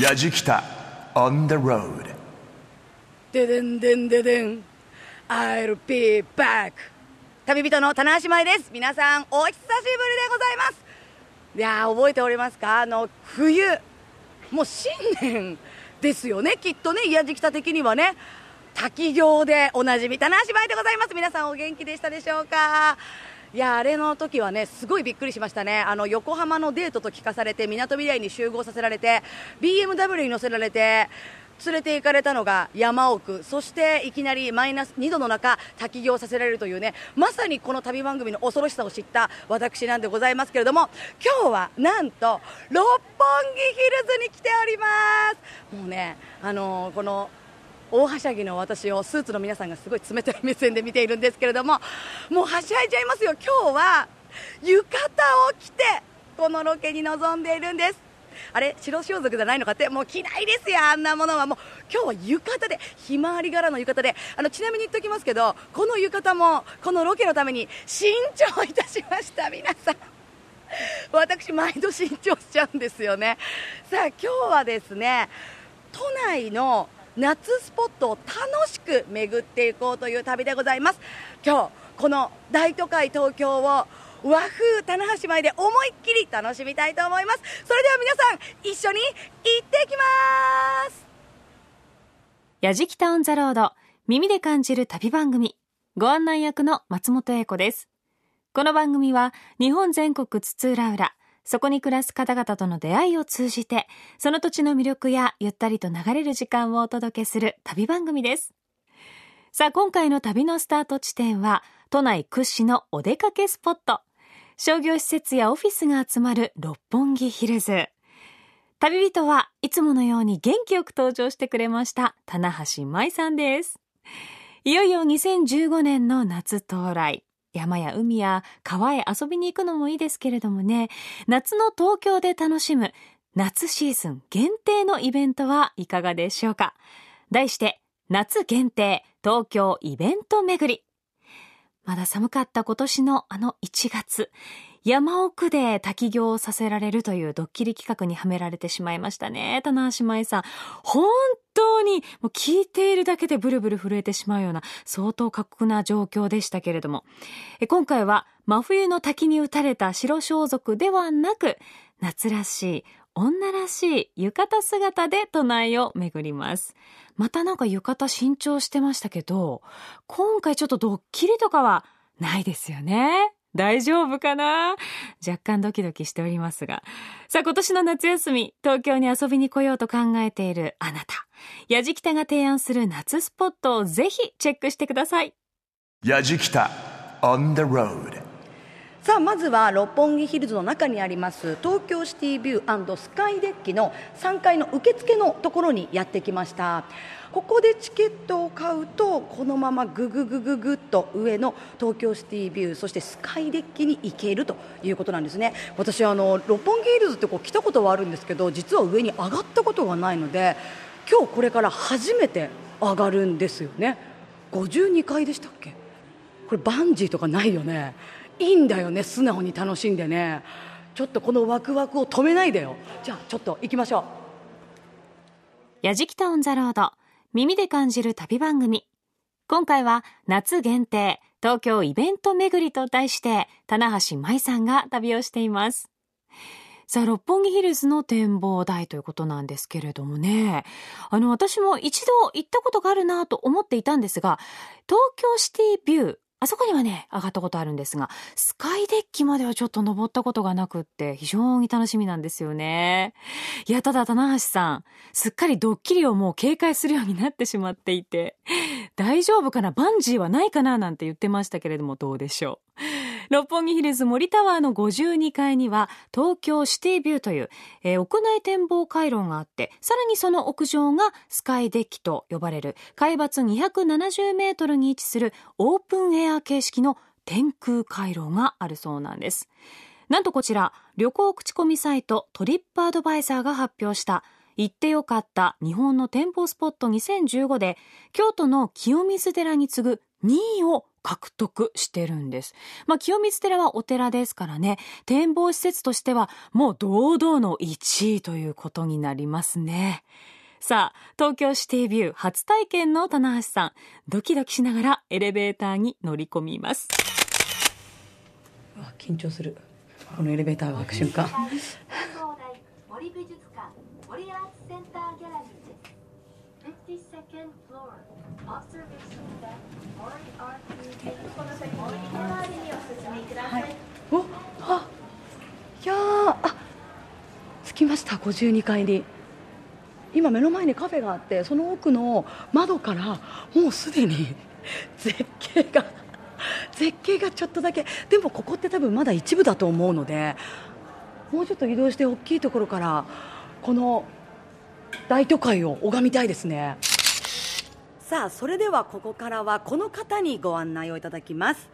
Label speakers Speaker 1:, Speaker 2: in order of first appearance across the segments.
Speaker 1: やじきた。On the road.
Speaker 2: ででんでんででん I'll be back. 旅人の棚橋舞です。皆さんお久しぶりでございます。いや覚えておりますか？あの冬。もう新年ですよねきっとね。いやじきた的にはね。滝行でおなじみ棚橋舞でございます。皆さんお元気でしたでしょうか？いやあれの時はねすごいびっくりしましたね。あの横浜のデートと聞かされてみなとみらいに集合させられて BMW に乗せられて連れて行かれたのが山奥。そしていきなりマイナス2度の中滝行させられるというねまさにこの旅番組の恐ろしさを知った私なんでございますけれども今日はなんと六本木ヒルズに来ております。もうねあのーこの大はしゃぎの私をスーツの皆さんがすごい冷たい目線で見ているんですけれどももうはしゃいじゃいますよ。今日は浴衣を着てこのロケに臨んでいるんです。あれ？白装束じゃないのかって？もう着ないですよ。あんなものはもう。今日は浴衣でひまわり柄の浴衣で。あのちなみに言っておきますけどこの浴衣もこのロケのために新調いたしました。皆さん。私毎度新調しちゃうんですよね。さあ今日はですね都内の夏スポットを楽しく巡っていこうという旅でございます。今日この大都会東京を和風棚橋前で思いっきり楽しみたいと思います。それでは皆さん一緒に行ってきます。
Speaker 3: やじきたオンザロード耳で感じる旅番組ご案内役の松本英子です。この番組は日本全国津々浦々そこに暮らす方々との出会いを通じてその土地の魅力やゆったりと流れる時間をお届けする旅番組です。さあ今回の旅のスタート地点は都内屈指のお出かけスポット。商業施設やオフィスが集まる六本木ヒルズ。旅人はいつものように元気よく登場してくれました棚橋舞さんです。いよいよ2015年の夏到来。山や海や川へ遊びに行くのもいいですけれどもね。夏の東京で楽しむ夏シーズン限定のイベントはいかがでしょうか。題して夏限定東京イベント巡り。まだ寒かった今年のあの1月。山奥で滝行をさせられるというドッキリ企画にはめられてしまいましたね。棚橋舞さん。本当にもう聞いているだけでブルブル震えてしまうような相当過酷な状況でしたけれども。え今回は真冬の滝に打たれた白装束ではなく、夏らしい、女らしい浴衣姿で都内を巡ります。またなんか浴衣新調してましたけど、今回ちょっとドッキリとかはないですよね。大丈夫かな？若干ドキドキしておりますが。さあ今年の夏休み、東京に遊びに来ようと考えているあなた。やじきたが提案する夏スポットをぜひチェックしてください。
Speaker 1: やじきた on the road
Speaker 2: さあまずは六本木ヒルズの中にあります東京シティビュースカイデッキの3階の受付のところにやってきました。ここでチケットを買うとこのままグググググっと上の東京シティビューそしてスカイデッキに行けるということなんですね。私あの六本木ヒルズってこう来たことはあるんですけど実は上に上がったことがないので今日これから初めて上がるんですよね。52階でしたっけ？これバンジーとかないよね。いいんだよね素直に楽しんでねちょっとこのワクワクを止めないでよじゃあちょっと行きましょう
Speaker 3: やじきたオンザロード。耳で感じる旅番組。今回は夏限定東京イベント巡りと題して棚橋舞さんが旅をしています。さあ、六本木ヒルズの展望台ということなんですけれどもね。あの、私も一度行ったことがあるなと思っていたんですが、東京シティビュー、あそこにはね、上がったことあるんですが、スカイデッキまではちょっと登ったことがなくって、非常に楽しみなんですよね。いや、ただ、棚橋さん、すっかりドッキリをもう警戒するようになってしまっていて、大丈夫かな？バンジーはないかな？なんて言ってましたけれども、どうでしょう。六本木ヒルズ森タワーの52階には東京シティビューという、えー屋内展望回廊があって、さらにその屋上がスカイデッキと呼ばれる海抜270メートルに位置するオープンエア形式の天空回廊があるそうなんです。なんとこちら、旅行口コミサイトトリップアドバイザーが発表した行ってよかった日本の店舗スポット2015で京都の清水寺に次ぐ2位を獲得してるんです。まあ、清水寺はお寺ですからね、展望施設としてはもう堂々の1位ということになりますね。さあ、東京シティビュー初体験の棚橋さん、ドキドキしながらエレベーターに乗り込みます。
Speaker 2: 緊張する。このエレベーターが開く瞬間。
Speaker 4: 森美術館森アーツセンターギャラリーです 52nd floor. Observation deck. 森アーツこの先森周りにお進みください、はい、おあ
Speaker 2: いやあ着きました52階に今目の前にカフェがあってその奥の窓からもうすでに 絶景が絶景がちょっとだけ。でもここって多分まだ一部だと思うのでもうちょっと移動して大きいところからこの大都会を拝みたいですね。さあそれではここからはこの方にご案内をいただきます。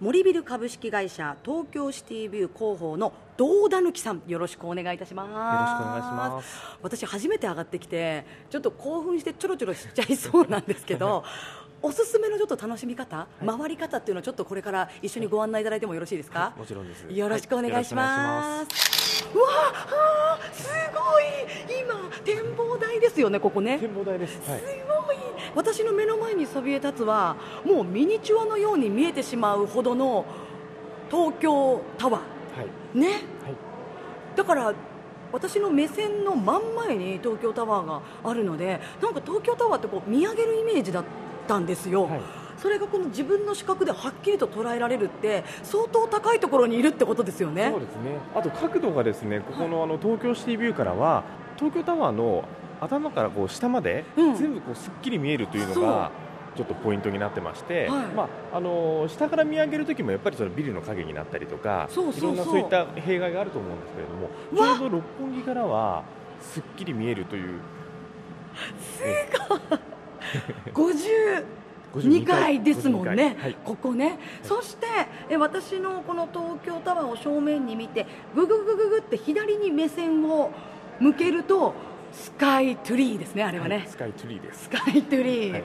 Speaker 2: 森ビル株式会社東京シティビュー広報の堂田貫さん。よろしくお願いいたします。
Speaker 5: よろしくお願いします。
Speaker 2: 私初めて上がってきてちょっと興奮してちょろちょろしちゃいそうなんですけど おすすめのちょっと楽しみ方、はい、回り方っていうのをちょっとこれから一緒にご案内いただいてもよろしいですか、は
Speaker 5: い、もちろんです。
Speaker 2: よろしくお願いします、はい、わあすごい。今展望台ですよねここね。
Speaker 5: 展望台です、
Speaker 2: すごい。私の目の前にそびえ立つはもうミニチュアのように見えてしまうほどの東京タワー、ね、だから私の目線の真ん前に東京タワーがあるのでなんか東京タワーってこう見上げるイメージだったったんですよ、はい、それがこの自分の視覚ではっきりと捉えられるって相当高いところにいるってことですよね。
Speaker 5: そうですね。あと角度がですねここのあの東京シティビューからは東京タワーの頭からこう下まで全部こうすっきり見えるというのが、ちょっとポイントになってまして、はい、まああの下から見上げるときもやっぱりそのビルの影になったりとかいろんなそういった弊害があると思うんですけれどもちょうど六本木からはすっきり見えるという
Speaker 2: すごい52階ですもんね、はい、ここね、はい、そしてえ私のこの東京タワーを正面に見てぐぐぐぐぐって左に目線を向けるとスカイトゥリーですねあれはね、はい、
Speaker 5: スカイトゥリーです。
Speaker 2: スカイトゥリー、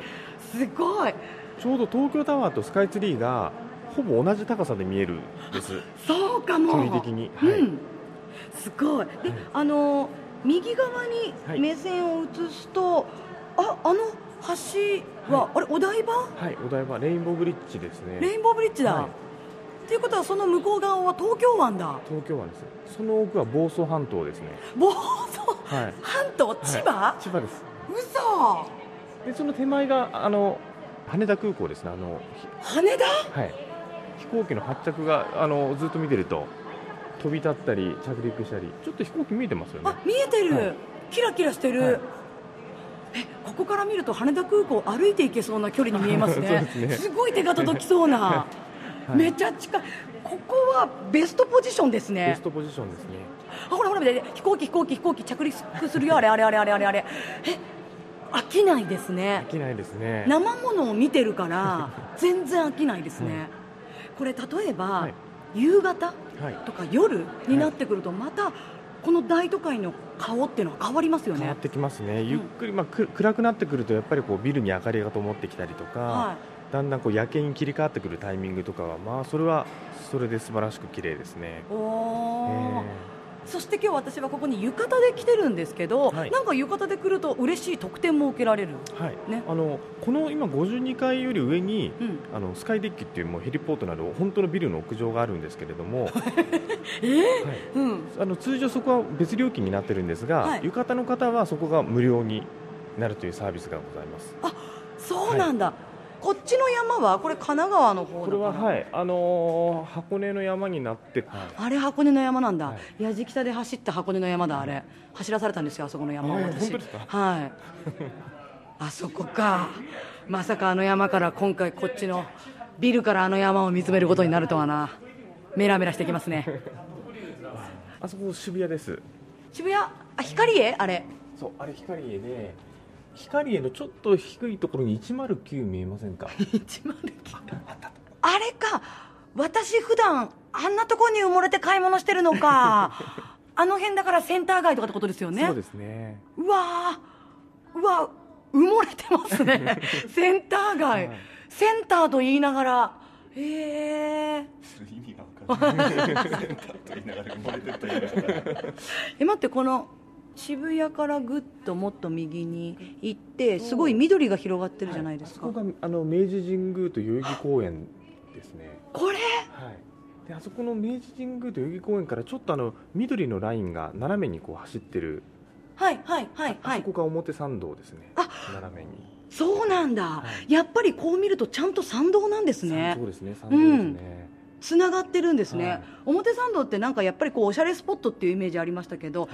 Speaker 2: すごい。
Speaker 5: ちょうど東京タワーとスカイツリーがほぼ同じ高さで見えるんです。
Speaker 2: そうかも。
Speaker 5: 距離的に、はい、うん、
Speaker 2: すごい。で、あの右側に目線を移すと、ああの橋は、はい、あれお台場？
Speaker 5: はいお台場。レインボーブリッジですね。
Speaker 2: レインボーブリッジだ、はい、いうことはその向こう側は東京湾だ。
Speaker 5: 東京湾ですその奥は房総半島ですね。
Speaker 2: 房総、はい、半島？千葉、
Speaker 5: はい、千葉？です。
Speaker 2: 嘘！
Speaker 5: でその手前があの羽田空港ですね。あの
Speaker 2: 羽田？
Speaker 5: はい。飛行機の発着があのずっと見てると飛び立ったり着陸したり。ちょっと飛行機見えてますよね。あ
Speaker 2: 見えてる、はい、キラキラしてる、えここから見ると羽田空港歩いていけそうな距離に見えますね。すね。すごい手が届きそうな、はい、めちゃ近い。ここはベストポジションですね。
Speaker 5: ベストポジションですね。
Speaker 2: あほらほら飛行機飛行機飛行機着陸するよあれあれあれあれあれあれ。え飽きないですね。
Speaker 5: 飽きないですね。
Speaker 2: 生ものを見てるから 全然飽きないですね、はい、これ例えば、はい、夕方とか夜になってくるとまたこの大都会の顔っていうのは変わりますよね。
Speaker 5: 変わってきますね、ゆっくり、まあ、く暗くなってくると、やっぱりこうビルに明かりが灯ってきたりとか、はい、だんだんこう夜景に切り替わってくるタイミングとかは、まあ、それはそれで素晴らしく綺麗ですね。
Speaker 2: おーそして今日私はここに浴衣で来てるんですけど、はい、なんか浴衣で来ると嬉しい特典も受けられる、
Speaker 5: はい。ね、あのこの今52階より上に、うん、あのスカイデッキっていうもうヘリポートなど本当のビルの屋上があるんですけれども、
Speaker 2: え？ー、はい。うん、
Speaker 5: あの通常そこは別料金になってるんですが、はい、浴衣の方はそこが無料になるというサービスがございます。
Speaker 2: あそうなんだ、こっちの山はこれ神奈川の方
Speaker 5: これははいあのー、箱根の山になって、はい、
Speaker 2: あれ箱根の山なんだ、はい、矢敷北で走った箱根の山だあれ。走らされたんですよあそこの山を
Speaker 5: 私。
Speaker 2: はい。あそこか。まさかあの山から今回こっちのビルからあの山を見つめることになるとはな。メラメラしてきますね。
Speaker 5: あそこ渋谷です。
Speaker 2: 渋谷？あ光栄？あれ。
Speaker 5: そうあれ光栄で光へのちょっと低いところに109見えませんか？
Speaker 2: 109あれか。私普段あんなところに埋もれて買い物してるのか。あの辺だからセンター街とかってことですよね。
Speaker 5: そうですね。
Speaker 2: うわうわ埋もれてますね。センター街、はい、センターと言いながら。へえ
Speaker 5: 意味が分かんない。と言いながら漏れてると言いな。がら
Speaker 2: え待ってこの渋谷からぐっともっと右に行ってすごい緑が広がってるじゃないですか、
Speaker 5: あそこがあの明治神宮と代々木公園ですね。
Speaker 2: これ？
Speaker 5: はい。であそこの明治神宮と代々木公園からちょっとあの緑のラインが斜めにこう走ってる、
Speaker 2: はいはいはいはい。
Speaker 5: あそこが表参道ですね。
Speaker 2: あ
Speaker 5: 斜めに
Speaker 2: そうなんだ、
Speaker 5: はい。
Speaker 2: やっぱりこう見るとちゃんと参道なんですね。
Speaker 5: そうですね。参道ですね、
Speaker 2: つながってるんですね、
Speaker 5: はい。
Speaker 2: 表参道ってなんかやっぱりこうおしゃれスポットっていうイメージありましたけど
Speaker 5: はい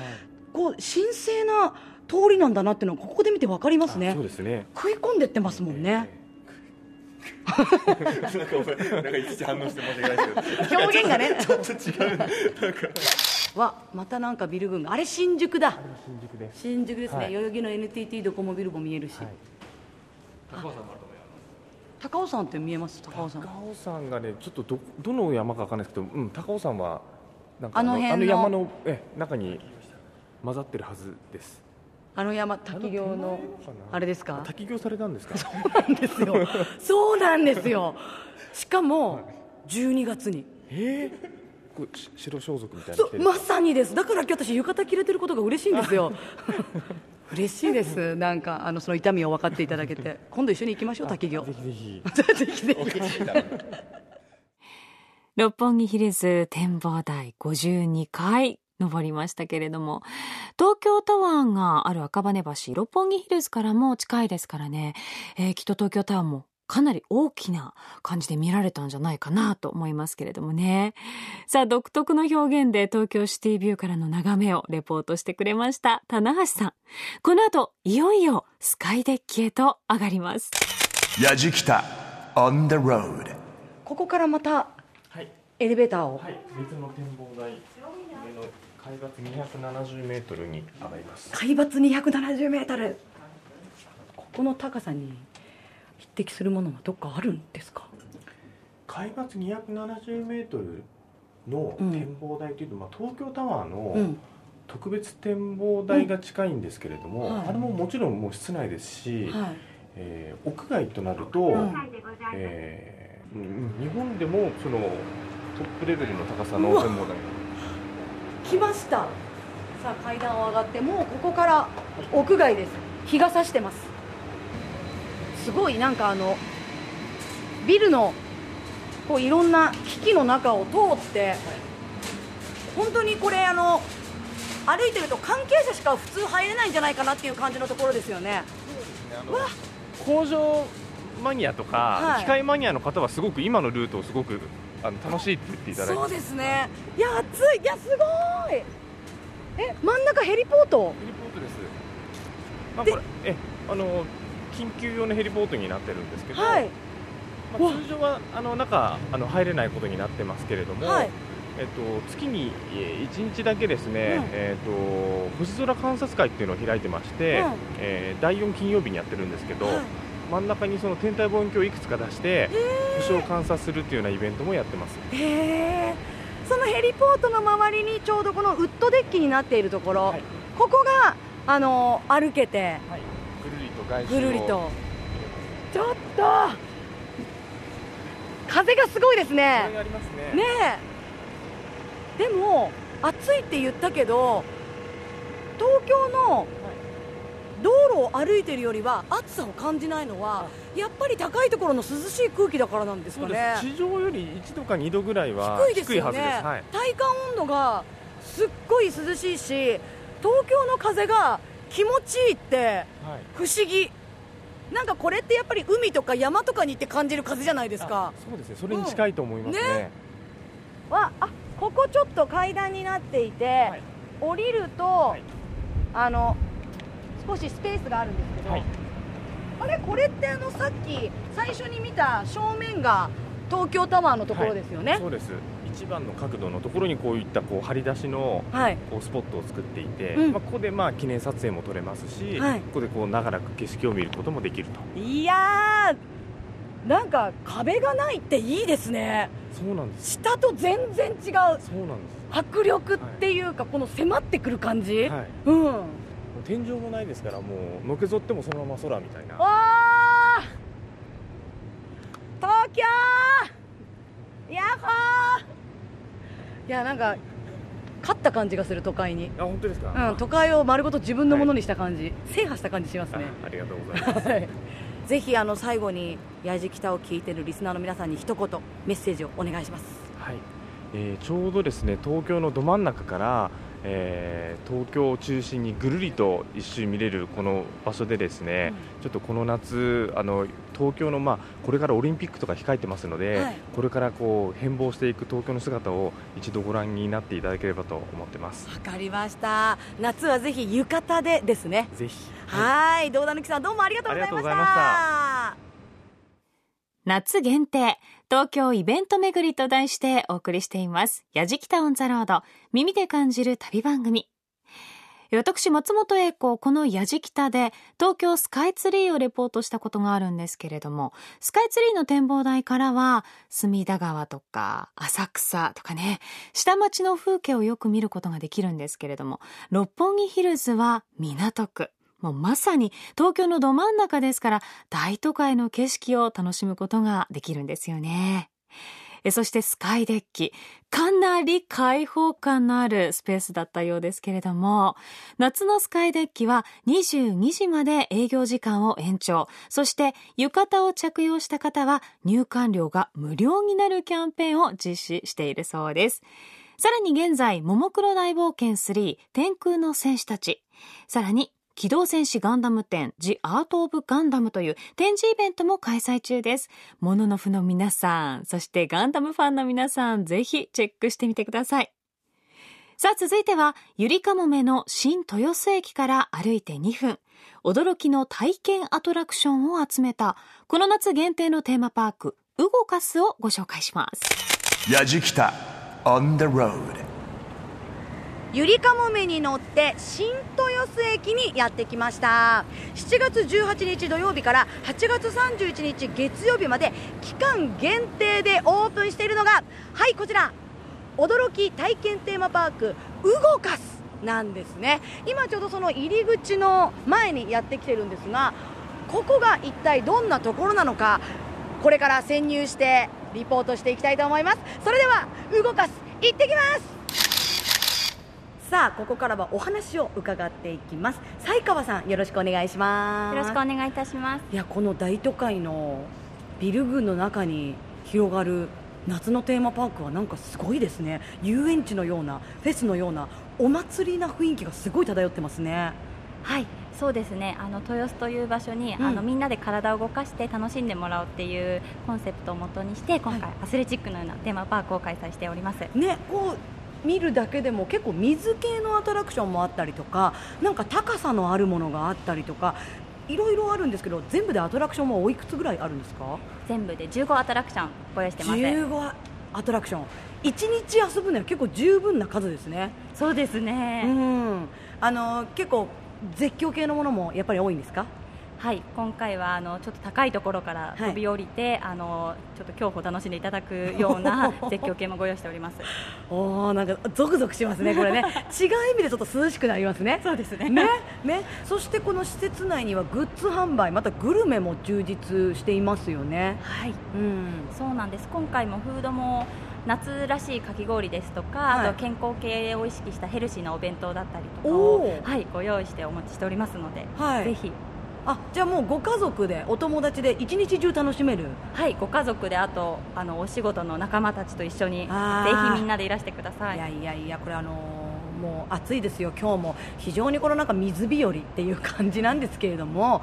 Speaker 2: こう神聖な通りなんだなっていうのはここで見て分かりますね。
Speaker 5: あそうですね。
Speaker 2: 食い込んでってますもんね、
Speaker 5: えーななんかいちいち反応して申し訳ないですけど。
Speaker 2: 表現がね。
Speaker 5: ちょっと違うなんか
Speaker 2: わまたなんかビル群が。あれ新宿だ。
Speaker 5: 新宿です。
Speaker 2: 新宿ですね、
Speaker 5: はい。
Speaker 2: 代々木の NTT ドコモビルも見えるし、
Speaker 5: はい。
Speaker 2: 高尾山って見えます？高尾山。
Speaker 5: 高尾山がねちょっとどどの山かわかんないですけど、うん、高尾山はなんか
Speaker 2: あの辺の
Speaker 5: あの山のえ中に混ざってるはずです。
Speaker 2: あの山滝行のあれですか？
Speaker 5: 滝行されたんですか？
Speaker 2: なんですよ。そうなんですよ。しかも12月に。
Speaker 5: ええこれし白装束みたいな
Speaker 2: そうまさにです。だから今日私浴衣着れてることが嬉しいんですよ。嬉しいです。なんかあのその痛みを分かっていただけて。今度一緒に行きましょう滝行。
Speaker 5: ぜひぜひ。
Speaker 2: ぜひぜひ。
Speaker 3: 六本木ヒルズ展望台52階登りましたけれども。東京タワーがある赤羽橋六本木ヒルズからも近いですからね、えーきっと東京タワーもかなり大きな感じで見られたんじゃないかなと思いますけれどもね。さあ独特の表現で東京シティビューからの眺めをレポートしてくれました棚橋さん。この後いよいよスカイデッキへと上がります。
Speaker 1: やじきた on the road
Speaker 2: ここからまた
Speaker 5: はい。
Speaker 2: エレベーターを、
Speaker 5: はい。別の展望台。上の海抜270メートルに上がります。
Speaker 2: 海抜270メートル。ここの高さに匹敵するものはどっかあるんですか？
Speaker 5: 海抜270メートルの
Speaker 2: うん
Speaker 5: 展望台というと、まあ、東京タワー
Speaker 2: う
Speaker 5: の
Speaker 2: ん。
Speaker 5: 特別展望台が近いんですけれども、
Speaker 2: うん。はい。
Speaker 5: あれももちろんもう室内ですし、
Speaker 2: はい。
Speaker 5: えー屋外となると、
Speaker 2: うん。
Speaker 5: えーうん日本でもそのトップレベルの高さの展望台
Speaker 2: 来ました。さあ階段を上がってもうここから屋外です。日が差してます。すごいなんかあのビルのこういろんな機器の中を通って本当にこれあの歩いてると関係者しか普通入れないんじゃないかなっていう感じのところですよね。わ
Speaker 5: 工場マニアとか、
Speaker 2: はい。
Speaker 5: 機械マニアの方はすごく今のルートをすごくあの楽しいって言っていただいて。
Speaker 2: そうですね。いや暑い。いやすごい。え真ん中ヘリポート？
Speaker 5: ヘリポートです、まあ、
Speaker 2: で
Speaker 5: これえあの緊急用のヘリポートになってるんですけど、
Speaker 2: はい。
Speaker 5: まあ、通常はあの中あの入れないことになってますけれども、
Speaker 2: はい。
Speaker 5: えっと、月にえー1日だけですね、
Speaker 2: うん。
Speaker 5: えっと、星空観察会っていうのを開いてまして、
Speaker 2: うん。
Speaker 5: えー第4金曜日にやってるんですけど、
Speaker 2: はい
Speaker 5: 真ん中にその天体望遠鏡をいくつか出して星を観察するっていうようなイベントもやってます。
Speaker 2: へえそのヘリポートの周りにちょうどこのウッドデッキになっているところ、
Speaker 5: はい。
Speaker 2: ここがあの歩けて
Speaker 5: ぐるりと外周を
Speaker 2: ぐるりと。ちょっと風がすごいですね。
Speaker 5: ね。
Speaker 2: ねえ。でも暑いって言ったけど東京の道路を歩いてるよりは暑さを感じないのはやっぱり高いところの涼しい空気だからなんですかね。
Speaker 5: す。地上より1度か2度ぐらいは
Speaker 2: 低いですよね。
Speaker 5: はい、
Speaker 2: 体感温度がすっごい涼しいし東京の風が気持ちいいって
Speaker 5: はい。
Speaker 2: 不思議。なんかこれってやっぱり海とか山とかに行って感じる風じゃないですか。
Speaker 5: あそうですね。それに近いと思いますね,、
Speaker 2: うん。ね。わあここちょっと階段になっていて、
Speaker 5: はい。
Speaker 2: 降りると、
Speaker 5: い。
Speaker 2: あの少しスペースがあるんですけど、
Speaker 5: はい。
Speaker 2: あれこれってあのさっき最初に見た正面が東京タワーのところですよね？
Speaker 5: そうです。一番の角度のところにこういったこう張り出しの
Speaker 2: はい。
Speaker 5: こうスポットを作っていて、
Speaker 2: うん。
Speaker 5: まあ、ここでまあ記念撮影も撮れますし、
Speaker 2: はい。
Speaker 5: ここでこう長らく景色を見ることもできると。
Speaker 2: いやーなんか壁がないっていいですね。
Speaker 5: そうなんです。
Speaker 2: 下と全然違う。
Speaker 5: そうなんです。
Speaker 2: 迫力っていうか、この迫ってくる感じ、
Speaker 5: はい。
Speaker 2: うん
Speaker 5: 天井もないですからもうのけぞってもそのまま空みたいな。
Speaker 2: 東京いやなんか勝った感じがする都会に、
Speaker 5: あ本当ですか、
Speaker 2: うん、都会を丸ごと自分のものにした感じ、制覇した感じしますね。
Speaker 5: あありがとうございます。
Speaker 2: はい。ぜひあの最後にやじきたを聞いてるリスナーの皆さんに一言メッセージをお願いします。
Speaker 5: はい、えーちょうどですね東京のど真ん中から、えー東京を中心にぐるりと一周見れるこの場所でですね、ちょっとこの夏あの東京のまあこれからオリンピックとか控えてますので、
Speaker 2: はい。
Speaker 5: これからこう変貌していく東京の姿を一度ご覧になっていただければと思ってます。
Speaker 2: わかりました。夏はぜひ浴衣でですね。
Speaker 5: ぜひ、
Speaker 2: はい。堂田ぬきさん。どうもありがとうございました。
Speaker 3: 夏限定東京イベント巡りと題してお送りしています「やじきたオンザロード。耳で感じる旅番組」私松本英子このやじきたで東京スカイツリーをレポートしたことがあるんですけれどもスカイツリーの展望台からは隅田川とか浅草とかね下町の風景をよく見ることができるんですけれども六本木ヒルズは港区。もうまさに東京のど真ん中ですから大都会の景色を楽しむことができるんですよね。そしてスカイデッキ。かなり開放感のあるスペースだったようですけれども、夏のスカイデッキは22時まで営業時間を延長。そして浴衣を着用した方は入館料が無料になるキャンペーンを実施しているそうです。さらに現在、ももクロ大冒険3天空の戦士たち。さらに、機動戦士ガンダム展、ジ・アート・オブ・ガンダムという展示イベントも開催中です。モノノフの皆さん、そしてガンダムファンの皆さん、ぜひチェックしてみてください。さあ、続いては、ゆりかもめの新豊洲駅から歩いて2分。驚きの体験アトラクションを集めた、この夏限定のテーマパーク、ウゴカスをご紹介します。
Speaker 1: やじきた on the road
Speaker 2: ゆりかもめに乗って新豊洲駅にやってきました。7月18日土曜日から8月31日月曜日まで期間限定でオープンしているのがはいこちら驚き体験テーマパークウゴカスなんですね。今ちょうどその入り口の前にやってきてるんですがここが一体どんなところなのかこれから潜入してリポートしていきたいと思います。それではウゴカス行ってきます。さあここからはお話を伺っていきます西川さんよろしくお願いします
Speaker 6: よろしくお願いいたします。
Speaker 2: いやこの大都会のビル群の中に広がる夏のテーマパークはなんかすごいですね遊園地のようなフェスのようなお祭りな雰囲気がすごい漂ってますね
Speaker 6: はい、そうですね。あの豊洲という場所に、
Speaker 2: うん
Speaker 6: あのみんなで体を動かして楽しんでもらおうっていうコンセプトをもとにして、今回、
Speaker 2: はい
Speaker 6: アスレチックのようなテーマパークを開催しております。
Speaker 2: ねこう見るだけでも結構水系のアトラクションもあったりとかなんか高さのあるものがあったりとかいろいろあるんですけど全部でアトラクションはおいくつぐらいあるんですか？
Speaker 6: 全部で15アトラクションご用意してます。
Speaker 2: 15アトラクション。1日遊ぶには結構十分な数ですね。
Speaker 6: そうです
Speaker 2: う
Speaker 6: ね。
Speaker 2: ん。あの結構絶叫系のものもやっぱり多いんですか？
Speaker 6: はい、今回はあのちょっと高いところから
Speaker 2: はい。
Speaker 6: 飛び降りて、あのちょっと恐怖を楽しんでいただくような 絶叫系もご用意しております。
Speaker 2: おーなんかゾクゾクしますねこれね。違う意味でちょっと涼しくなりますね。
Speaker 6: そうですね。
Speaker 2: ねね。そしてこの施設内にはグッズ販売またグルメも充実していますよね。
Speaker 6: はい。
Speaker 2: うん。
Speaker 6: そうなんです。今回もフードも夏らしいかき氷ですとか、
Speaker 2: はい。
Speaker 6: あと健康系を意識したヘルシーなお弁当だったりとか
Speaker 2: お
Speaker 6: を
Speaker 2: ー、
Speaker 6: はい、ご用意してお持ちしておりますので、
Speaker 2: はい。
Speaker 6: ぜひ、
Speaker 2: あじゃあもうご家族でお友達で一日中楽しめる？
Speaker 6: はい、ご家族であとあのお仕事の仲間たちと一緒にぜひみんなでいらしてください。
Speaker 2: いやいやいやこれあのーもう暑いですよ今日も。非常にこのなんか水日和っていう感じなんですけれども。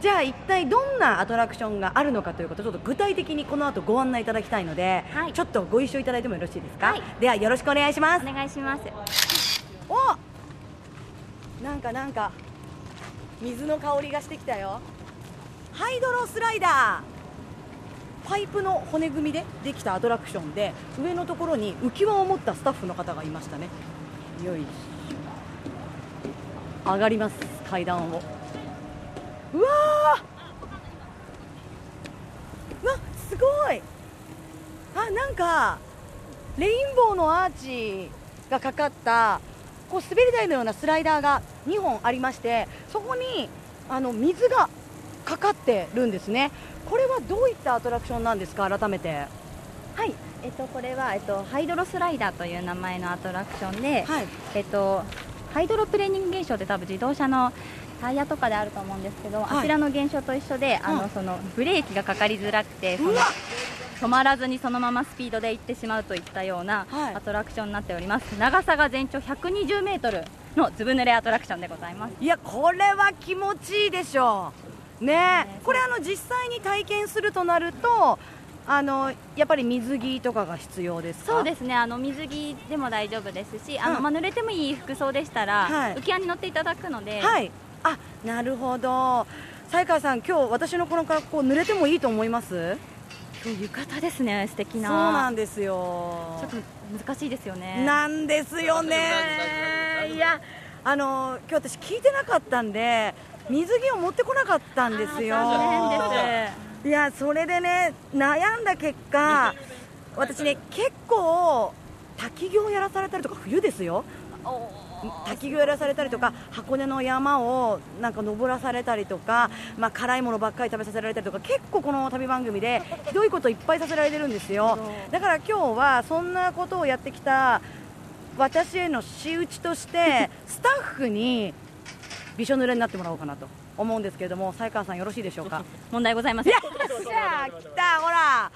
Speaker 2: じゃあ一体どんなアトラクションがあるのかということをちょっと具体的にこの後ご案内いただきたいので、
Speaker 6: はい。
Speaker 2: ちょっとご一緒いただいてもよろしいですか、
Speaker 6: はい。
Speaker 2: ではよろしくお願いします。
Speaker 6: お願いします。
Speaker 2: おなんかなんか水の香りがしてきたよ。ハイドロスライダー。パイプの骨組みでできたアトラクションで上のところに浮き輪を持ったスタッフの方がいましたね。よいしょ。上がります階段を。うわー。うわすごい。あなんかレインボーのアーチがかかったこう滑り台のようなスライダーが2本ありましてそこにあの水がかかってるんですね。これはどういったアトラクションなんですか？改めて。
Speaker 6: はい。えっと、これは、えっと、ハイドロスライダーという名前のアトラクションで、
Speaker 2: はい。
Speaker 6: えっと、ハイドロプレーニング現象って多分自動車のタイヤとかであると思うんですけど、
Speaker 2: はい。
Speaker 6: あちらの現象と一緒で、あ
Speaker 2: うん。
Speaker 6: のそのブレーキがかかりづらくてその止まらずにそのままスピードで行ってしまうといったような
Speaker 2: はい。
Speaker 6: アトラクションになっております、長さが全長120メートルのずぶ濡れアトラクションでございます。
Speaker 2: いやこれは気持ちいいでしょう。ね。
Speaker 6: ね。
Speaker 2: これあの実際に体験するとなるとあのやっぱり水着とかが必要ですか？
Speaker 6: そうですね。あの水着でも大丈夫ですし、あ
Speaker 2: うん。
Speaker 6: のまあ、濡れてもいい服装でしたら、
Speaker 2: はい。
Speaker 6: 浮き輪に乗っていただくので、
Speaker 2: はい。あなるほど。才川さん今日私のこの格好濡れてもいいと思います？
Speaker 6: 今日浴衣ですね素敵な。
Speaker 2: そうなんですよ。
Speaker 6: ちょっと難しいですよね。
Speaker 2: なんですよね。いやあの今日私聞いてなかったんで水着を持ってこなかったんですよ。いやそれでね悩んだ結果私ね結構滝行やらされたりとか冬ですよ滝行らされたりとか箱根の山をなんか登らされたりとか、まあ、辛いものばっかり食べさせられたりとか結構この旅番組でひどいこといっぱいさせられてるんですよ。だから今日はそんなことをやってきた私への仕打ちとしてスタッフにびしょ濡れになってもらおうかなと。思うんですけれども才川さんよろしいでしょうか？
Speaker 6: 問題ございません。
Speaker 2: よっしゃ来たほら。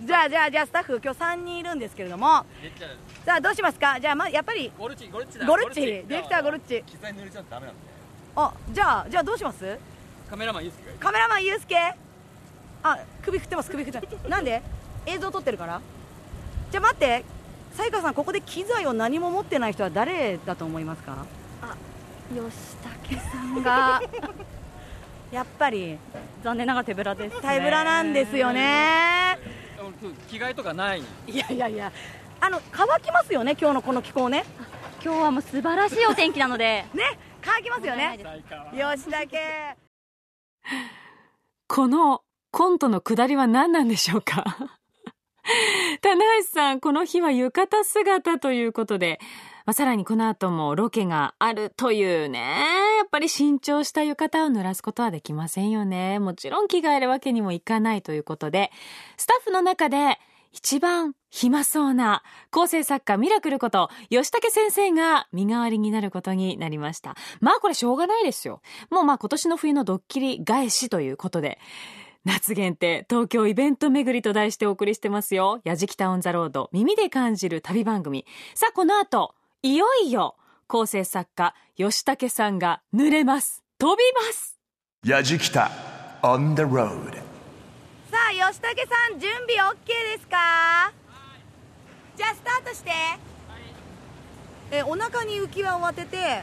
Speaker 2: じゃあじゃあじゃあスタッフ今日3人いるんですけれども。さあどうしますか？じゃあまやっぱり
Speaker 7: ゴルチゴルチだ。
Speaker 2: ゴルッチ。ディレクターゴルッチ。
Speaker 7: 膝に濡れちゃダメなんで
Speaker 2: あじゃあじゃあどうします？
Speaker 7: カメラマンいいですか
Speaker 2: カメラマンユうスケ？あ首振ってます首振ってますなんで？映像撮ってるから。じゃあ待って。才川さんここで機材を何も持ってない人は誰だと思いますか？
Speaker 6: 吉武さんが
Speaker 2: やっぱり
Speaker 6: 残念ながら手ぶらです、ね、
Speaker 2: タイブラなんですよね。
Speaker 7: 着替えとかない？
Speaker 2: いやいやいやあの乾きますよね今日のこの気候ね。
Speaker 6: 今日はもう素晴らしいお天気なので。
Speaker 2: ね乾きますよね。よしだけ。
Speaker 3: このコントの下りは何なんでしょうか？棚橋さん、この日は浴衣姿ということで、まあ、さらにこの後もロケがあるというね、やっぱり新調した浴衣を濡らすことはできませんよね。もちろん着替えるわけにもいかないということで、スタッフの中で一番暇そうな構成作家ミラクルこと吉武先生が身代わりになることになりました。まあこれしょうがないですよ。もうまあ今年の冬のドッキリ返しということで、夏限定東京イベント巡りと題してお送りしてますよ。やじきたオンザロード耳で感じる旅番組。さあこの後、いよいよ構成作家吉武さんが濡れます。飛びます。
Speaker 1: やじきた on the road
Speaker 2: さあ吉武さん準備 OK ですか？じゃあスタートして、えお腹に浮き輪を当てて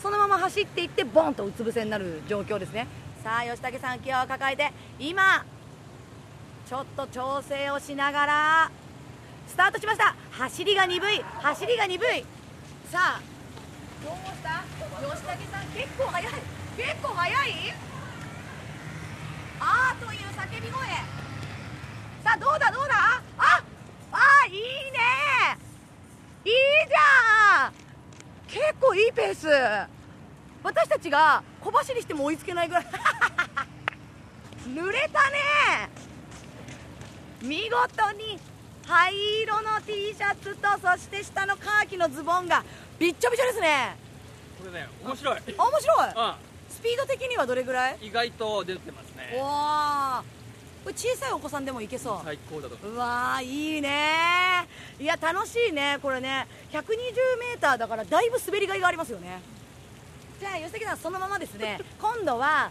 Speaker 2: そのまま走っていってボンとうつ伏せになる状況ですね。さあ吉武さん浮き輪を抱えて今ちょっと調整をしながらスタートしました。走りが鈍い。走りが鈍い。さあどうした？吉武さん結構速い。結構速い？あーという叫び声。さあどうだ？どうだ？ああいいね。いいじゃん。結構いいペース。私たちが小走りしても追いつけないぐらい。濡れたね。見事に灰色の T シャツとそして下のカーキのズボンがびっちょびちょですね。
Speaker 7: これね面白い。
Speaker 2: あ面白い？
Speaker 7: あ
Speaker 2: スピード的にはどれぐらい？
Speaker 7: 意外と出てます
Speaker 2: お
Speaker 7: ね
Speaker 2: ー。これ小さいお子さんでもいけそう。
Speaker 7: 最高だとう
Speaker 2: わーいいね。いや楽しいねこれね。120m だからだいぶ滑りがいがありますよね。じゃあ吉崎さんそのままですね。今度は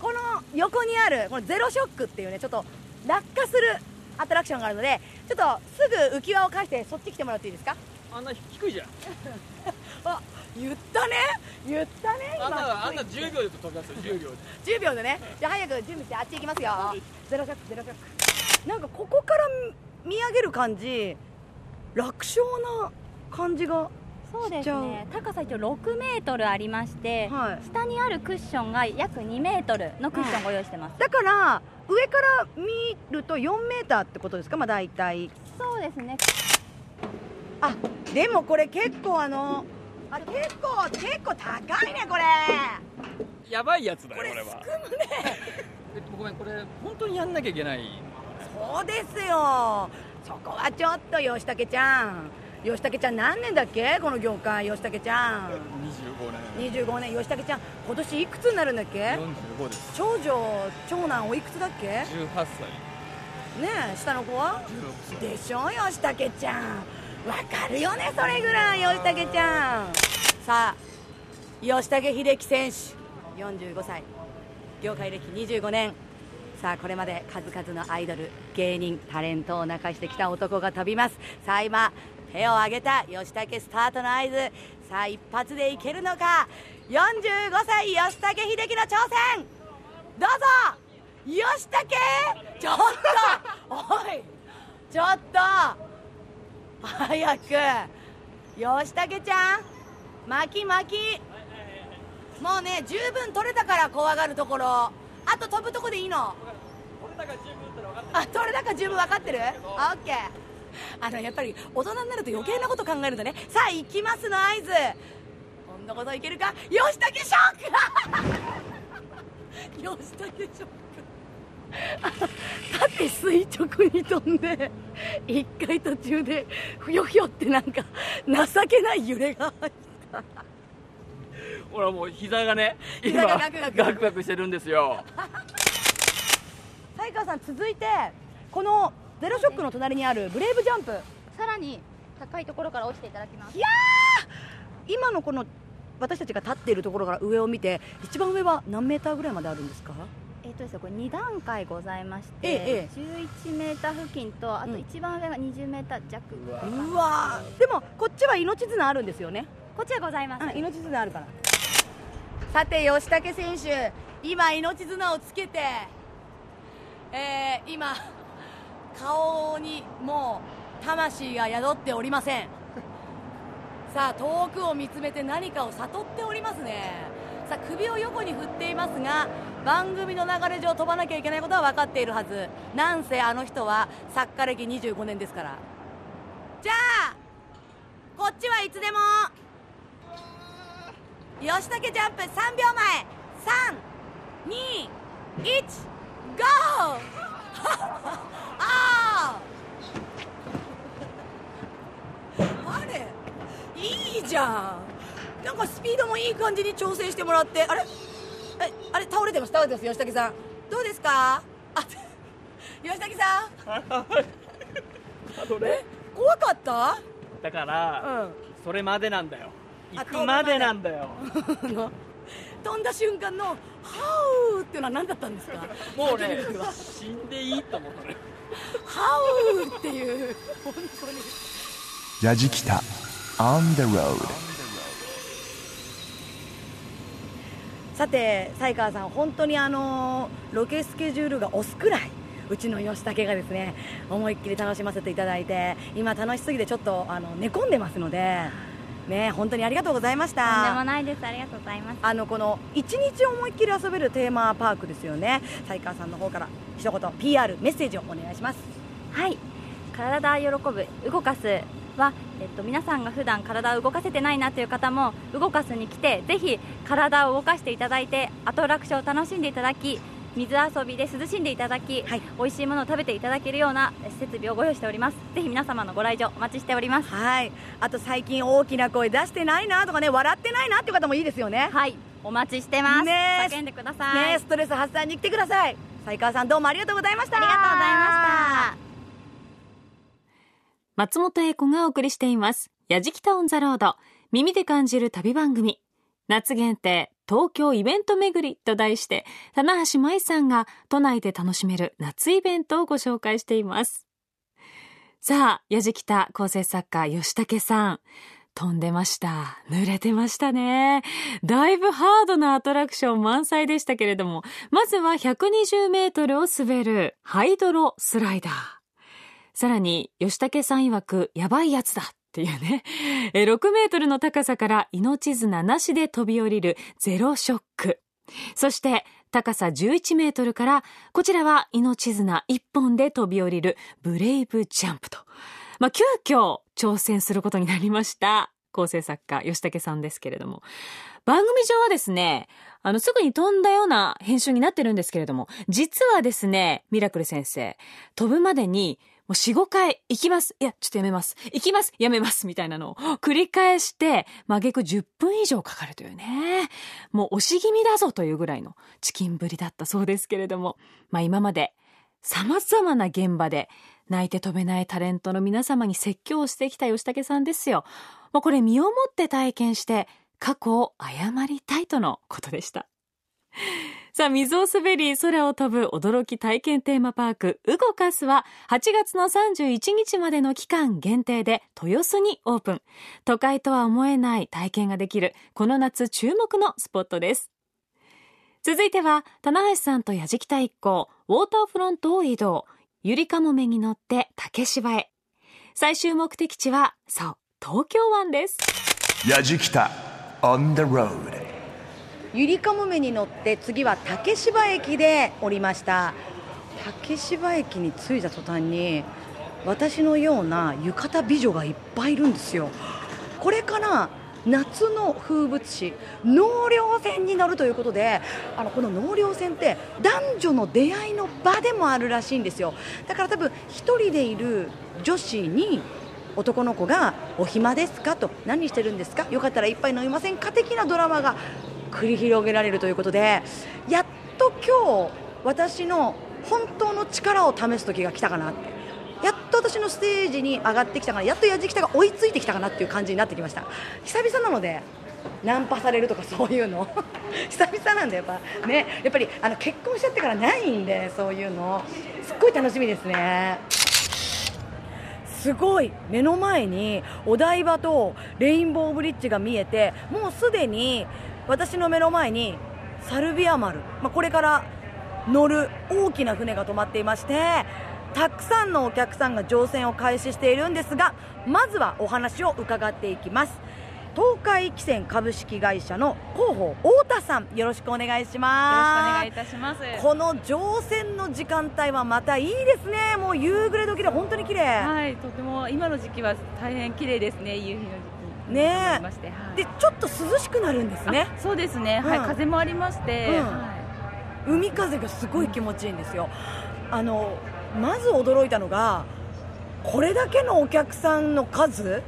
Speaker 2: この横にあるこのゼロショックっていうねちょっと落下するアトラクションがあるのでちょっとすぐ浮き輪を返してそっち来てもらっていいですか？
Speaker 7: あんな低いじゃん。
Speaker 2: あ言ったね！言ったね！
Speaker 7: あんなあんな
Speaker 2: 低い
Speaker 7: 10秒で飛びますよ。10秒で。
Speaker 2: 10秒でね。じゃあ早く準備してあっち行きますよ。ゼロショックゼロショック。なんかここから見上げる感じ楽勝な感じが
Speaker 6: そうです
Speaker 2: しちゃ
Speaker 6: ね。高さ一応6メートルありまして、
Speaker 2: はい。
Speaker 6: 下にあるクッションが約2メートルのクッションをご用意してます、
Speaker 2: だから上から見ると4メーターってことですか？まあ大体。
Speaker 6: そうですね。
Speaker 2: あでもこれ結構あのあ結構結構高いねこれ。
Speaker 7: やばいやつだよ
Speaker 2: これ
Speaker 7: これは。
Speaker 2: すくむね。
Speaker 7: えごめんこれ本当にやんなきゃいけない。
Speaker 2: そうですよ。そこはちょっと吉武ちゃん吉武ちゃん何年だっけ？この業界吉武ちゃん。
Speaker 7: 25年。
Speaker 2: 25年。吉武ちゃん今年いくつになるんだっけ
Speaker 7: ？45です。
Speaker 2: 長女長男おいくつだっけ？ね
Speaker 7: 18歳。
Speaker 2: え下の子は
Speaker 7: ？16歳。
Speaker 2: でしょ？吉武ちゃん。わかるよねそれぐらい吉武ちゃん。さあ吉武秀樹選手。45歳。業界歴25年。さあこれまで数々のアイドル芸人タレントを泣かしてきた男が飛びます。さあ今手を挙げた吉武スタートの合図さあ一発でいけるのか？45歳吉武秀樹の挑戦。どうぞ！吉武！ちょっと！おい！ちょっと！早く！吉武ちゃん？巻き巻き！もうね十分取れたから怖がるところ。あと飛ぶとこでいいの？あ取れたか十分分かってる？オッケーあのやっぱり大人になると余計なこと考えるとねさあ行きますの合図。今度こそいけるか？吉武ショック！吉武ショック。縦垂直に飛んで一回途中でふよふよってなんか情けない揺れが入った。
Speaker 7: ほらもう膝がね
Speaker 2: 膝がガクガク。
Speaker 7: ガクガクしてるんですよ。
Speaker 2: 才川さん続いてこのゼロショックの隣にあるブレイブジャンプ。
Speaker 6: さらに高いところから落ちていただきます。
Speaker 2: いやー今のこの私たちが立っているところから上を見て一番上は何メーターぐらいまであるんですか？
Speaker 6: えっとですねこれ2段階ございまして、
Speaker 2: ええ
Speaker 6: 11メーター付近とあと
Speaker 2: うん。
Speaker 6: 一番上が20メーター弱、
Speaker 2: うわー。でもこっちは命綱あるんですよね。
Speaker 6: こちらございます、
Speaker 2: うん命綱あるから。さて吉武選手今命綱をつけてえー、今顔にもう魂が宿っておりません。さあ遠くを見つめて何かを悟っておりますね。さあ首を横に振っていますが番組の流れ上飛ばなきゃいけないことは分かっているはず。なんせあの人は作家歴25年ですから。じゃあこっちはいつでも吉武ジャンプ3秒前。321ゴー! あー。あれいいじゃん。なんかスピードもいい感じに調整してもらって。あれ？えあれ倒れてます？倒れてます吉武さん。どうですか？あ 吉武さん。
Speaker 7: それ
Speaker 2: 怖かった？
Speaker 7: だから、
Speaker 2: うん。
Speaker 7: それまでなんだよ。
Speaker 2: あ
Speaker 7: 行くまでなんだよ。
Speaker 2: 飛 んだ瞬間の「ハウー」っていうのは何だったんですか？
Speaker 7: もうね死んでいいと思ったね
Speaker 2: ハウーっていう。本当に。
Speaker 1: ラジキタ。On the road
Speaker 2: さて才川さん本当にあのロケスケジュールが押すくらい。うちの吉武がですね思いっきり楽しませていただいて今楽しすぎてちょっとあの寝込んでますのでね本当にありがとうございまし
Speaker 6: とんでも
Speaker 2: た
Speaker 6: ないです。ありがとうございます。
Speaker 2: あのこの一日思いっきり遊べるテーマパークですよね。才川さんの方から一言 PR メッセージをお願いします
Speaker 6: はい。体喜ぶ動かすは、えっと、皆さんが普段体を動かせてないなという方も動かすに来てぜひ体を動かしていただいてアトラクションを楽しんでいただき水遊びで涼しんでいただき、
Speaker 2: はい。
Speaker 6: 美味しいものを食べていただけるようなえ設備をご用意しております。ぜひ皆様のご来場お待ちしております。
Speaker 2: はい。あと最近大きな声出してないなとかね笑ってないなっていう方もいいですよね。
Speaker 6: はい。お待ちしてます、
Speaker 2: ねえ。
Speaker 6: 叫んでください、
Speaker 2: ねストレス発散に来てください。才川さんどうもありがとうございました。
Speaker 6: ありがとうございました
Speaker 3: 松本英子がお送りしています。やじきたオンザロード。耳で感じる旅番組。夏限定、東京イベント巡りと題して、棚橋舞さんが都内で楽しめる夏イベントをご紹介しています。さあ、やじきた構成作家吉武さん。飛んでました。濡れてましたね。だいぶハードなアトラクション満載でしたけれども、まずは120メートルを滑るハイドロスライダー。さらに、吉武さん曰く、やばいやつだっていうね。え6メートルの高さから命綱なしで飛び降りるゼロショック。そして、高さ11メートルから、こちらは命綱1本で飛び降りるブレイブジャンプと。まあ、急遽挑戦することになりました。構成作家、吉武さんですけれども。番組上はですね、あの、すぐに飛んだような編集になってるんですけれども、実はですね、ミラクル先生、飛ぶまでに、もう4、5回、行きます。いや、ちょっとやめます。行きます。やめます。みたいなのを繰り返して、まあ、結局10分以上かかるというね。もう押し気味だぞというぐらいのチキンぶりだったそうですけれども、まあ今まで様々な現場で泣いて飛べないタレントの皆様に説教をしてきた吉武さんですよ。もうこれ身をもって体験して過去を謝りたいとのことでした。さあ、水を滑り、空を飛ぶ驚き体験テーマパーク、ウゴカスは、8月の31日までの期間限定で、豊洲にオープン。都会とは思えない体験ができる、この夏注目のスポットです。続いては、棚橋さんと矢敷太一行、ウォーターフロントを移動。ゆりかもめに乗って竹芝へ。最終目的地は、そう、東京湾です。
Speaker 1: やじきた on the road
Speaker 2: ゆりかもめに乗って次は竹芝駅で降りました。竹芝駅に着いた途端に私のような浴衣美女がいっぱいいるんですよ。これから夏の風物詩納涼船に乗るということであのこの納涼船って男女の出会いの場でもあるらしいんですよ。だから多分一人でいる女子に男の子が「お暇ですか?」と「何してるんですかよかったら一杯飲みませんか?」的なドラマが繰り広げられるということでやっと今日私の本当の力を試す時が来たかなって。やっと私のステージに上がってきたかな。やっと矢敷たが追いついてきたかなっていう感じになってきました。久々なのでナンパされるとかそういうの。久々なんでやっぱねやっぱりあの結婚しちゃってからないんでそういうの。すっごい楽しみですね。すごい目の前にお台場とレインボーブリッジが見えてもうすでに私の目の前にサルビア丸、まあ、これから乗る大きな船が止まっていましてたくさんのお客さんが乗船を開始しているんですがまずはお話を伺っていきます。東海汽船株式会社の広報太田さんよろしくお願いします。
Speaker 8: よろしくお願いいたします。
Speaker 2: この乗船の時間帯はまたいいですね。もう夕暮れ時で本当に綺麗。
Speaker 8: はい、とても今の時期は大変綺麗ですね、夕日の時
Speaker 2: ねでちょっと涼しくなるんですね。
Speaker 8: あそうですね、
Speaker 2: うん。
Speaker 8: はい、風もありまして、
Speaker 2: 海風がすごい気持ちいいんですよ。あのまず驚いたのがこれだけのお客さんの数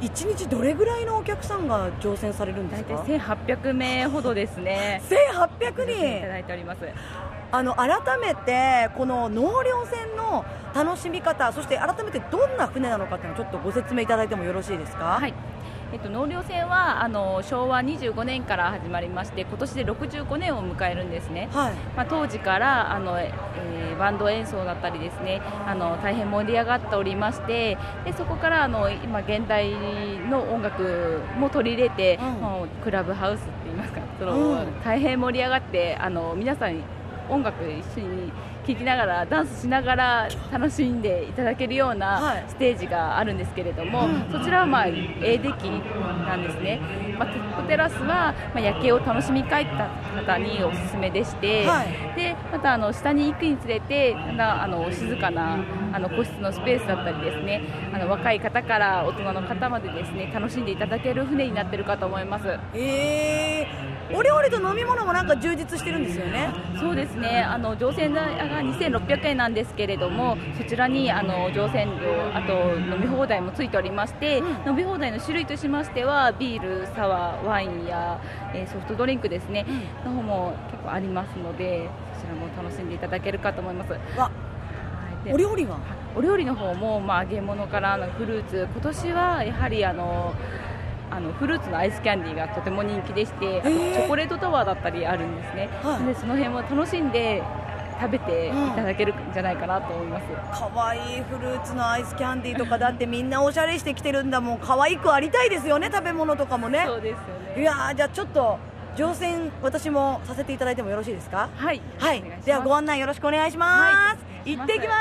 Speaker 2: 1日どれぐらいのお客さんが乗船されるん
Speaker 8: い、
Speaker 2: です
Speaker 8: 大
Speaker 2: か
Speaker 8: 体1800名ほどですね、
Speaker 2: 1800
Speaker 8: いた
Speaker 2: 人
Speaker 8: だいております。
Speaker 2: あの改めてこの納涼船の楽しみ方そして改めてどんな船なのかっていうのをちょっとご説明いただいてもよろしいですか？
Speaker 8: はいえっと、納涼船はあの昭和25年から始まりまして今年で65年を迎えるんですね、
Speaker 2: はい。
Speaker 8: まあ、当時からあの、えーバンド演奏だったりですねあの大変盛り上がっておりましてでそこからあの今現代の音楽も取り入れて、
Speaker 2: うん。
Speaker 8: もうクラブハウスって言いますかその、
Speaker 2: うん。
Speaker 8: 大変盛り上がってあの皆さん音楽一緒に聴きながらダンスしながら楽しんでいただけるよう
Speaker 2: はい。
Speaker 8: なステージがあるんですけれども、そちらはまあ A デッキなんですね、まあ、テックテラスはまあ夜景を楽しみ帰った方におすすめでして、
Speaker 2: はい。
Speaker 8: でまたあの下に行くにつれてあの静かなあの個室のスペースだったりですねあの若い方から大人の方までですね楽しんでいただける船になっているかと思います。
Speaker 2: えー、お料理と飲み物もなんか充実してるんですよね。
Speaker 8: そうですね、あの乗船代が2600円なんですけれども、そちらにあの乗船料、あと飲み放題もついておりまして、飲み放題の種類としましては、ビール、サワー、ワインや、えーソフトドリンクですね、の方も結構ありますので、そちらも楽しんでいただけるかと思います。
Speaker 2: お料理は？
Speaker 8: お料理の方も、まあ、揚げ物からあのフルーツ、今年はやはりあのあのフルーツのアイスキャンディーがとても人気でして、あとチョコレートタワーだったりあるんですね、
Speaker 2: はい。
Speaker 8: でその辺も楽しんで食べていただけるんじゃないかなと思います。
Speaker 2: 可愛いフルーツのアイスキャンディーとかだってみんなおしゃれしてきてるんだもん。可愛くありたいですよね食べ物とかもね。
Speaker 8: そうですよね。
Speaker 2: いやーじゃあちょっと乗船私もさせていただいてもよろしいですか？
Speaker 8: はい、
Speaker 2: はい。ではご案内よろしくお願いします、
Speaker 8: はい
Speaker 2: 行ってきま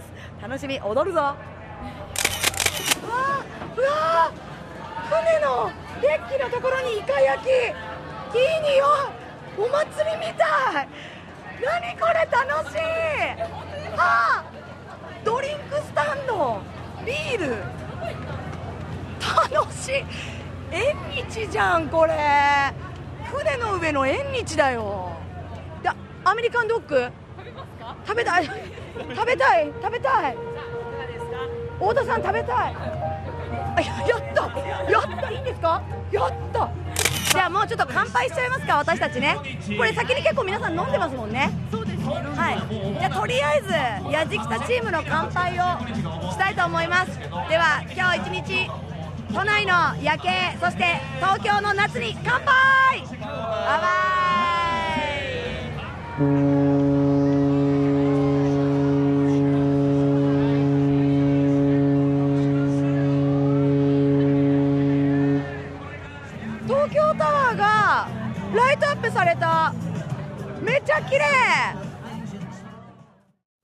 Speaker 2: す。楽しみ。踊るぞ。うわーうわー船のデッキのところにイカ焼きいい匂いお祭りみたい何これ楽しいあードリンクスタンドビール楽しい縁日じゃんこれ船の上の縁日だよでアメリカンドッグ食べたい。食べたい食べたい太田さん食べたいあややった。やった。いいんですか？やった。じゃあもうちょっと乾杯しちゃいますか私たちね。これ先に結構皆さん飲んでますもんね。そうですはい。じゃあとりあえずやじきたチームの乾杯をしたいと思います。では今日一日都内の夜景そして東京の夏に乾杯。バイバイ。ちゃ綺麗。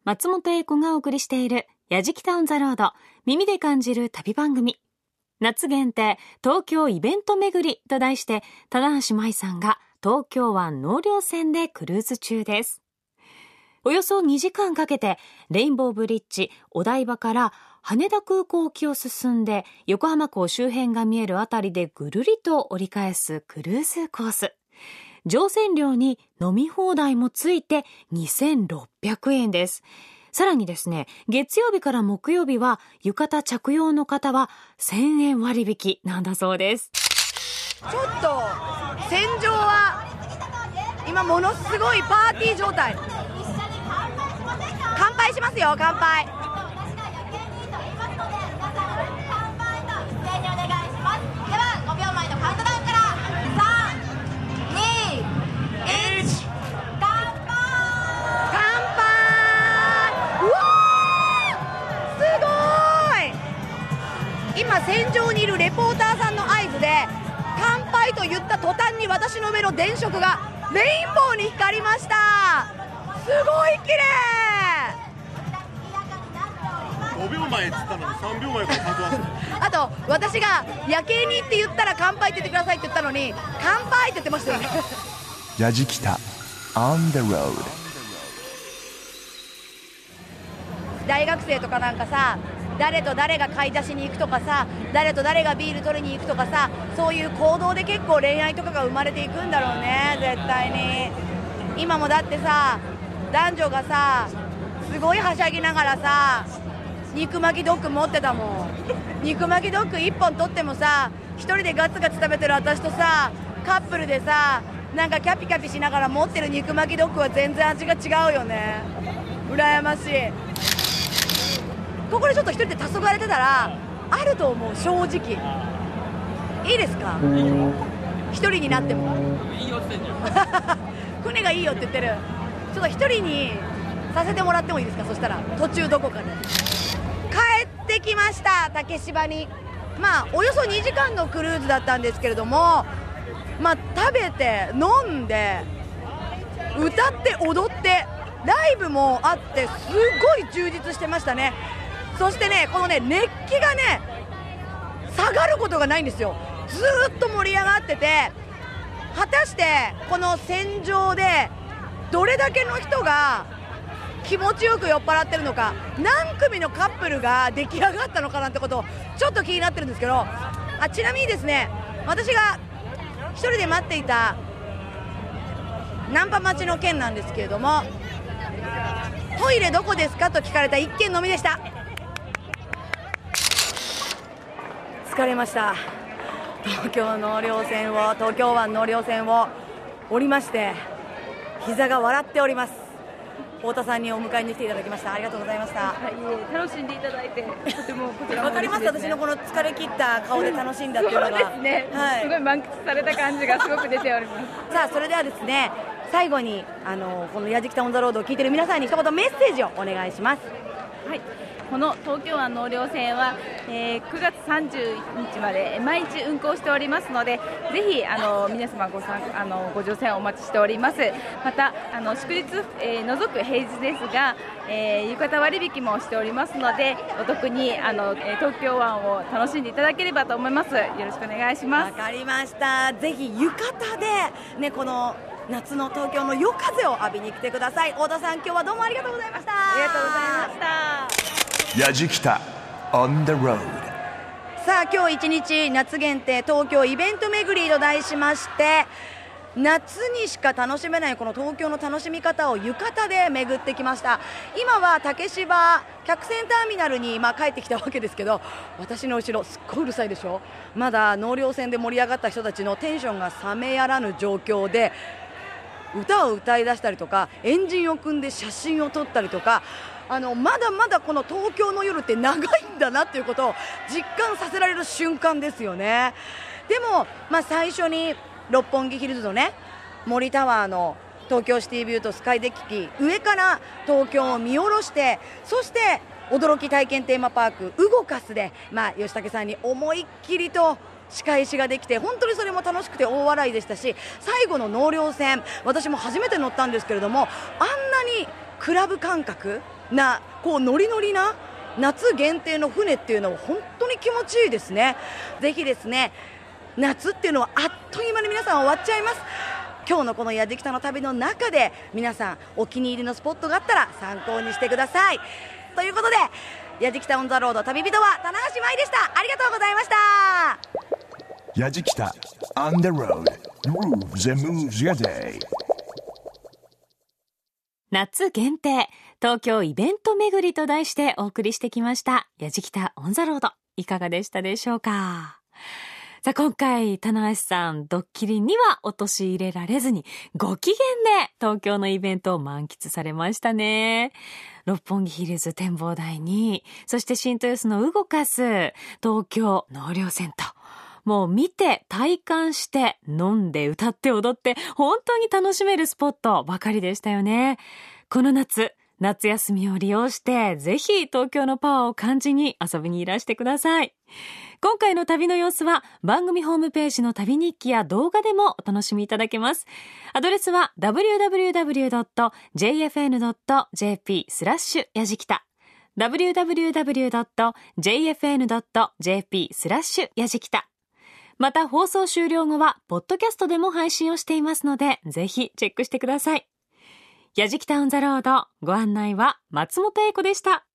Speaker 3: 松本英子がお送りしている「やじきたオン・ザ・ロード」耳で感じる旅番組。夏限定東京イベント巡り。と題して棚橋舞さんが東京湾納涼船でクルーズ中です。およそ2時間かけてレインボーブリッジお台場から羽田空港沖を進んで横浜港周辺が見えるあたりでぐるりと折り返すクルーズコース。乗船料に飲み放題もついて2600円です。さらにですね、月曜日から木曜日は浴衣着用の方は1000円割引なんだそうです。
Speaker 2: ちょっと戦場は今ものすごいパーティー状態。乾杯しますよ乾杯。今戦場にいるレポーターさんの合図で乾杯と言った途端に私の目の電飾がレインボーに。光りましたすごい綺麗。
Speaker 9: 5秒前っつったのに3秒前から数わせて
Speaker 2: あと私が夜景にって言ったら乾杯って言ってくださいって言ったのに。乾杯って言ってましたよね。
Speaker 1: やじきた On the road
Speaker 2: 大学生とかなんかさ誰と誰が買い出しに行くとかさ誰と誰がビール取りに行くとかさそういう行動で結構恋愛とかが生まれていくんだろうね絶対に。今もだってさ男女がさすごいはしゃぎながらさ肉巻きドッグ持ってたもん。肉巻きドッグ1本取ってもさ1人でガツガツ食べてる私とさカップルでさなんかキャピキャピしながら持ってる肉巻きドッグは全然味が違うよね。羨ましい。ここでちょっと一人で黄昏れてたらあると思う正直いいですか一人になっても
Speaker 7: いいよって言ってんじゃん
Speaker 2: 船がいいよって言ってるちょっと一人にさせてもらってもいいですかそしたら途中どこかで帰ってきました竹芝にまあおよそ2時間のクルーズだったんですけれどもまあ食べて飲んで歌って踊ってライブもあってすごい充実してましたねそしてねこのね熱気がね下がることがないんですよ。ずっと盛り上がってて果たしてこの戦場でどれだけの人が気持ちよく酔っ払ってるのか何組のカップルが出来上がったのかなんてことをちょっと気になってるんですけどあちなみにですね私が1人で待っていたナンパ待ちの件なんですけれどもトイレどこですか？と聞かれた1件のみでした。疲れました。東京納涼船を東京湾納涼船を降りまして膝が笑っております。太田さんにお迎えに来ていただきました。ありがとうございました。
Speaker 8: はい、楽しんでいただいて、とてもこちらも
Speaker 2: わかります。私のこの疲れ切った顔で楽しんだっていうの
Speaker 8: そう
Speaker 2: が
Speaker 8: ですね、
Speaker 2: はい。
Speaker 8: すごい満喫された感じがすごく出ております。
Speaker 2: さあそれではですね最後にあのこの「やじきたオン・ザ・ロード」を聞いてる皆さんに一言メッセージをお願いします。
Speaker 8: はい、この東京湾納涼船は、えー9月30日まで毎日運航しておりますので、ぜひあの皆様ご参あのご乗船お待ちしております。またあの祝日、えー除く平日ですが、えー浴衣割引もしておりますので、お得にあのえー東京湾を楽しんでいただければと思います。よろしくお願いします。
Speaker 2: わかりましたぜひ浴衣でねこの夏の東京の夜風を浴びに来てください太田さん今日はどうもありがとうございました
Speaker 8: ありがとうございました。
Speaker 1: やじきた On the road
Speaker 2: さあ今日一日夏限定東京イベント巡りと題しまして夏にしか楽しめないこの東京の楽しみ方を浴衣で巡ってきました。今は竹芝客船ターミナルにまあ帰ってきたわけですけど私の後ろすっごいうるさいでしょ？まだ納涼船で盛り上がった人たちのテンションが冷めやらぬ状況で歌を歌い出したりとかエンジンを組んで写真を撮ったりとかあのまだまだこの東京の夜って長いんだなということを実感させられる瞬間ですよね。でも、まあ、最初に六本木ヒルズのね森タワーの東京シティビューとスカイデッキ上から東京を見下ろしてそして驚き体験テーマパークウゴカスで、まあ、吉武さんに思いっきりと仕返しができて本当にそれも楽しくて大笑いでしたし最後の納涼船私も初めて乗ったんですけれどもあんなにクラブ感覚なこうノリノリな夏限定の船っていうのは本当に気持ちいいですね。ぜひですね夏っていうのはあっという間に皆さん終わっちゃいます。今日のこのやじきたの旅の中で皆さんお気に入りのスポットがあったら参考にしてください。ということでやじきたオンザロード旅人は棚橋舞でした。ありがとうございました。
Speaker 1: やじきた On the road. Grooves and moves your day.
Speaker 3: 夏限定東京イベント巡りと題してお送りしてきましたやじきたオンザロードいかがでしたでしょうか？さあ、今回、棚橋さん、ドッキリには陥れられずに、ご機嫌で東京のイベントを満喫されましたね。六本木ヒルズ展望台に、そして新豊洲の動かす、東京納涼船と、もう見て、体感して、飲んで、歌って踊って、本当に楽しめるスポットばかりでしたよね。この夏、夏休みを利用して、ぜひ東京のパワーを感じに遊びにいらしてください。今回の旅の様子は番組ホームページの旅日記や動画でもお楽しみいただけます。アドレスは www.jfn.jp スラッシュやじきた www.jfn.jp スラッシュやじきたまた放送終了後は、ポッドキャストでも配信をしていますので、ぜひチェックしてください。やじきたオンザロード、ご案内は松本英子でした。